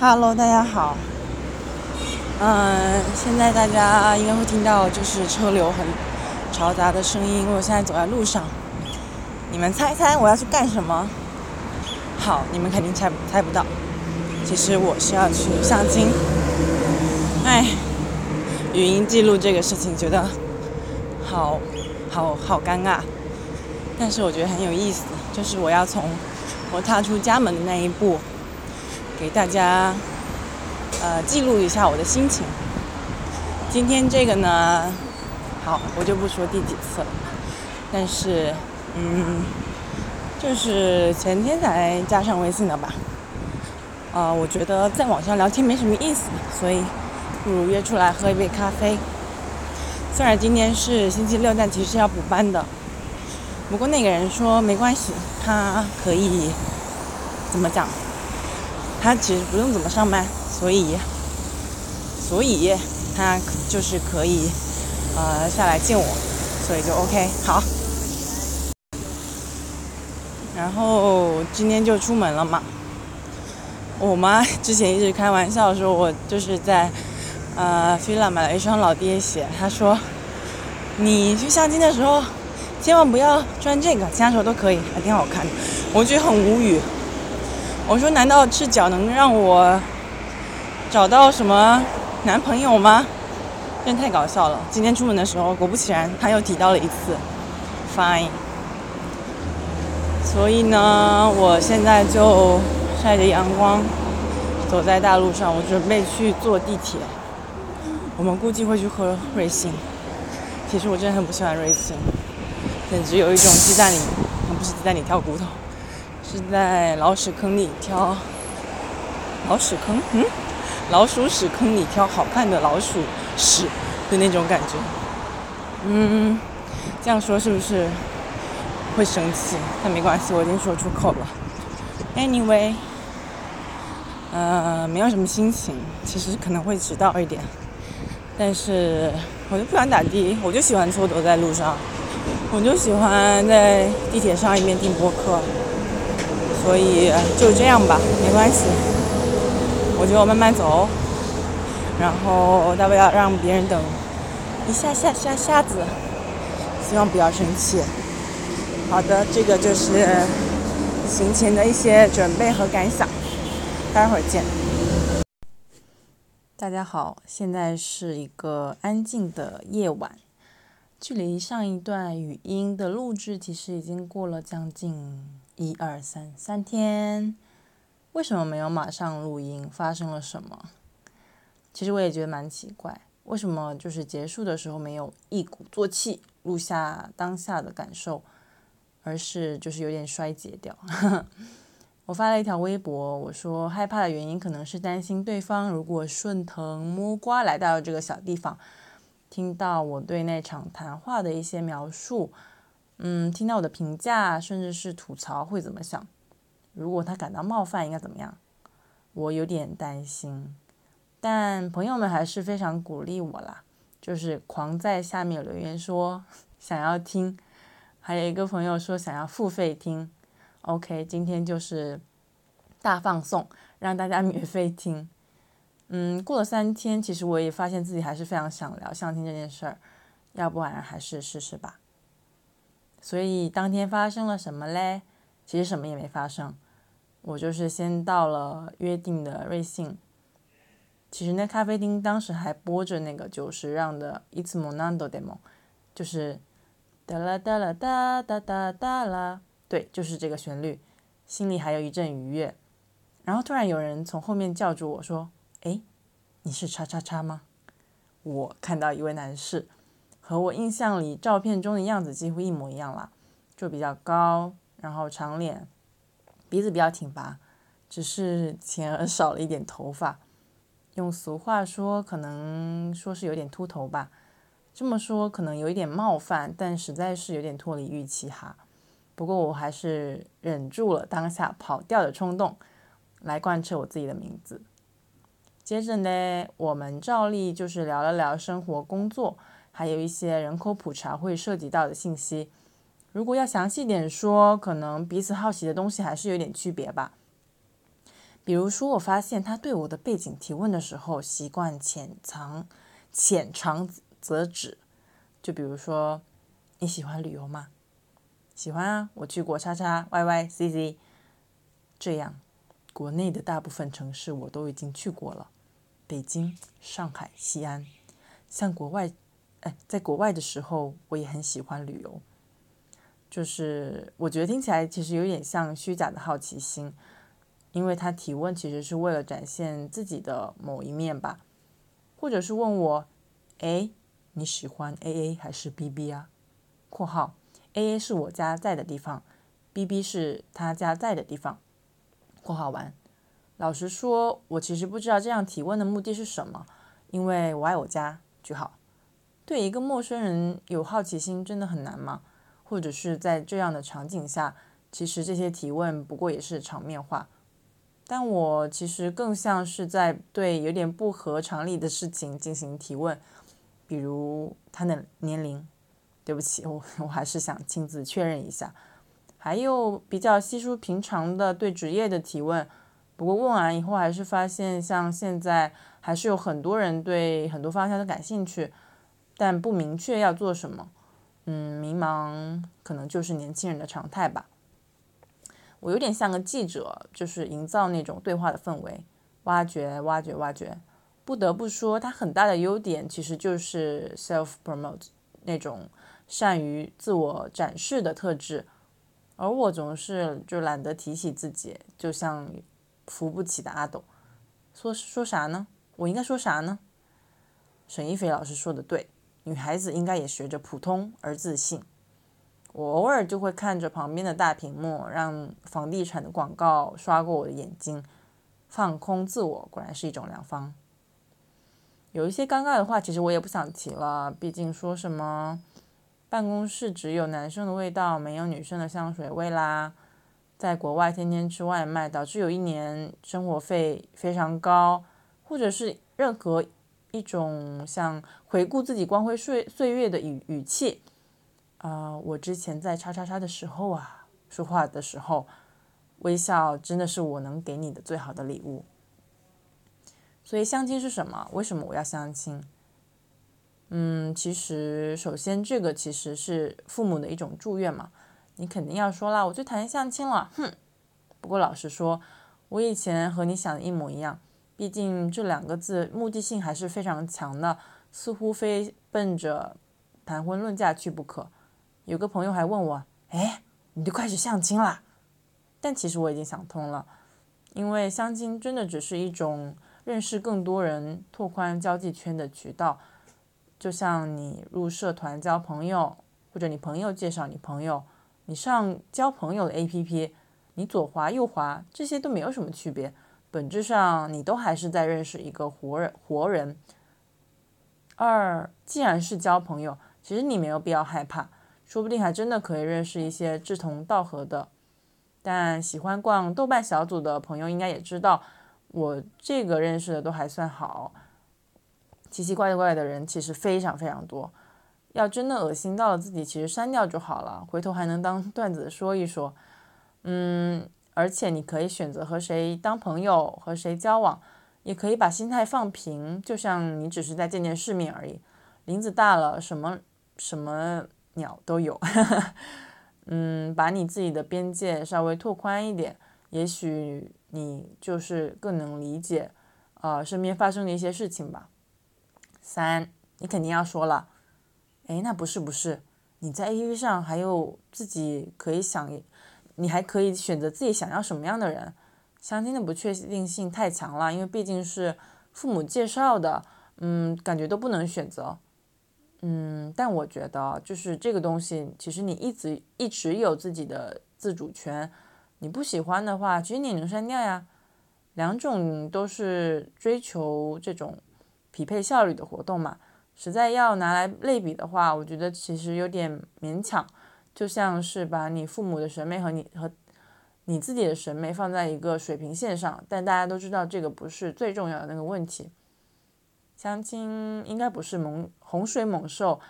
Hello，大家好。嗯，现在大家应该会听到就是车流很嘈杂的声音，因为我现在走在路上。你们猜猜我要去干什么？好，你们肯定猜猜不到。其实我是要去相亲。哎，语音记录这个事情，觉得好好好尴尬。但是我觉得很有意思，就是我要从我踏出家门的那一步。给大家呃记录一下我的心情。今天这个呢，好，我就不说第几次了。但是，嗯，就是前天才加上微信的吧。啊，我觉得在网上聊天没什么意思，所以不如约出来喝一杯咖啡。虽然今天是星期六，但其实要补班的。不过那个人说没关系，他可以怎么讲？他其实不用怎么上班，所以，所以他就是可以，呃，下来见我，所以就 OK 好。然后今天就出门了嘛。我妈 之前一直开玩笑说，我就是在呃 fila 买了一双老爹鞋。她说，你去相亲的时候，千万不要穿这个，其他时候都可以，还挺好看的。我觉得很无语。我说：“难道赤脚能让我找到什么男朋友吗？”真太搞笑了。今天出门的时候，果不其然，他又提到了一次 “fine”。所以呢，我现在就晒着阳光走在大路上，我准备去坐地铁。我们估计会去喝瑞幸。其实我真的很不喜欢瑞幸，简直有一种鸡蛋里，不是鸡蛋里挑骨头。是在老鼠坑里挑老鼠坑，嗯，老鼠屎坑里挑好看的老鼠屎的那种感觉。嗯，这样说是不是会生气？但没关系，我已经说出口了。Anyway，呃，没有什么心情，其实可能会迟到一点，但是我就不想打的，我就喜欢蹉跎在路上，我就喜欢在地铁上一边听播客。所以就这样吧，没关系。我就慢慢走，然后大不了让别人等一下下下下子，希望不要生气。好的，这个就是行前的一些准备和感想，待会儿见。大家好，现在是一个安静的夜晚，距离上一段语音的录制其实已经过了将近。一二三，三天，为什么没有马上录音？发生了什么？其实我也觉得蛮奇怪，为什么就是结束的时候没有一鼓作气录下当下的感受，而是就是有点衰竭掉。我发了一条微博，我说害怕的原因可能是担心对方如果顺藤摸瓜来到这个小地方，听到我对那场谈话的一些描述。嗯，听到我的评价，甚至是吐槽，会怎么想？如果他感到冒犯，应该怎么样？我有点担心，但朋友们还是非常鼓励我啦，就是狂在下面留言说 想要听，还有一个朋友说想要付费听。OK，今天就是大放送，让大家免费听。嗯，过了三天，其实我也发现自己还是非常想聊相亲这件事儿，要不然还是试试吧。所以当天发生了什么嘞？其实什么也没发生，我就是先到了约定的瑞幸。其实那咖啡厅当时还播着那个久石让的《It's Monand Demo》，就是哒啦哒啦哒哒哒哒啦，对，就是这个旋律，心里还有一阵愉悦。然后突然有人从后面叫住我说：“哎，你是叉叉叉吗？”我看到一位男士。和我印象里照片中的样子几乎一模一样啦，就比较高，然后长脸，鼻子比较挺拔，只是前额少了一点头发。用俗话说，可能说是有点秃头吧。这么说可能有一点冒犯，但实在是有点脱离预期哈。不过我还是忍住了当下跑调的冲动，来贯彻我自己的名字。接着呢，我们照例就是聊了聊生活工作。还有一些人口普查会涉及到的信息，如果要详细点说，可能彼此好奇的东西还是有点区别吧。比如说，我发现他对我的背景提问的时候，习惯浅藏浅尝辄止。就比如说，你喜欢旅游吗？喜欢啊，我去过叉叉 Y Y C Z。这样，国内的大部分城市我都已经去过了，北京、上海、西安。像国外，哎，在国外的时候，我也很喜欢旅游。就是我觉得听起来其实有点像虚假的好奇心。因为他提问其实是为了展现自己的某一面吧，或者是问我，哎，你喜欢 A A 还是 B B 啊？（括号 A A 是我家在的地方，B B 是他家在的地方。）（括号完）老实说，我其实不知道这样提问的目的是什么，因为我爱我家。句号。对一个陌生人有好奇心真的很难吗？或者是在这样的场景下，其实这些提问不过也是场面话。但我其实更像是在对有点不合常理的事情进行提问，比如他的年龄。对不起，我我还是想亲自确认一下。还有比较稀疏平常的对职业的提问，不过问完以后还是发现，像现在还是有很多人对很多方向都感兴趣，但不明确要做什么。嗯，迷茫可能就是年轻人的常态吧。我有点像个记者，就是营造那种对话的氛围，挖掘、挖掘、挖掘。不得不说，它很大的优点其实就是 self promote 那种善于自我展示的特质。而我总是就懒得提起自己，就像扶不起的阿斗。说说啥呢？我应该说啥呢？沈一菲老师说的对，女孩子应该也学着普通而自信。我偶尔就会看着旁边的大屏幕，让房地产的广告刷过我的眼睛，放空自我，果然是一种良方。有一些尴尬的话，其实我也不想提了，毕竟说什么办公室只有男生的味道，没有女生的香水味啦，在国外天天吃外卖，导致有一年生活费非常高，或者是任何一种像回顾自己光辉岁岁月的语语气。啊，我之前在叉叉叉的时候啊，说话的时候，微笑真的是我能给你的最好的礼物。所以相亲是什么？为什么我要相亲？嗯，其实首先这个其实是父母的一种祝愿嘛。你肯定要说啦，我最讨厌相亲了，哼。不过老实说，我以前和你想的一模一样。毕竟这两个字目的性还是非常强的，似乎非奔着谈婚论嫁去不可。有个朋友还问我：“哎，你都开始相亲啦？”但其实我已经想通了，因为相亲真的只是一种认识更多人、拓宽交际圈的渠道。就像你入社团交朋友，或者你朋友介绍你朋友，你上交朋友的 APP，你左滑右滑，这些都没有什么区别。本质上，你都还是在认识一个活人。活人。二，既然是交朋友，其实你没有必要害怕。说不定还真的可以认识一些志同道合的，但喜欢逛豆瓣小组的朋友应该也知道，我这个认识的都还算好，奇奇怪怪的人其实非常非常多。要真的恶心到了自己，其实删掉就好了，回头还能当段子说一说。嗯，而且你可以选择和谁当朋友，和谁交往，也可以把心态放平，就像你只是在见见世面而已。林子大了，什么什么。鸟都有，嗯，把你自己的边界稍微拓宽一点，也许你就是更能理解，呃，身边发生的一些事情吧。三，你肯定要说了，哎，那不是不是，你在 A P P 上还有自己可以想，你还可以选择自己想要什么样的人。相亲的不确定性太强了，因为毕竟是父母介绍的，嗯，感觉都不能选择。嗯，但我觉得就是这个东西，其实你一直一直有自己的自主权。你不喜欢的话，其实你能删掉呀。两种都是追求这种匹配效率的活动嘛。实在要拿来类比的话，我觉得其实有点勉强。就像是把你父母的审美和你和你自己的审美放在一个水平线上，但大家都知道这个不是最重要的那个问题。相亲应该不是猛洪水猛兽，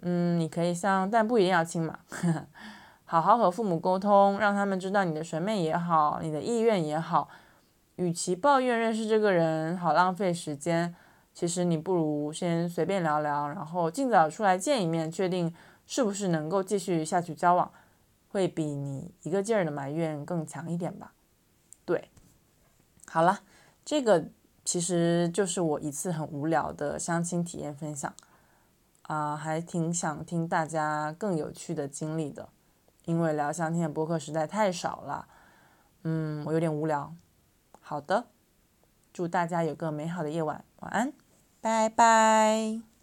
嗯，你可以相，但不一定要亲嘛。好好和父母沟通，让他们知道你的审美也好，你的意愿也好。与其抱怨认识这个人好浪费时间，其实你不如先随便聊聊，然后尽早出来见一面，确定是不是能够继续下去交往，会比你一个劲儿的埋怨更强一点吧。对，好了，这个其实就是我一次很无聊的相亲体验分享啊，还挺想听大家更有趣的经历的，因为聊相亲的播客实在太少了，嗯，我有点无聊。好的，祝大家有个美好的夜晚，晚安，拜拜。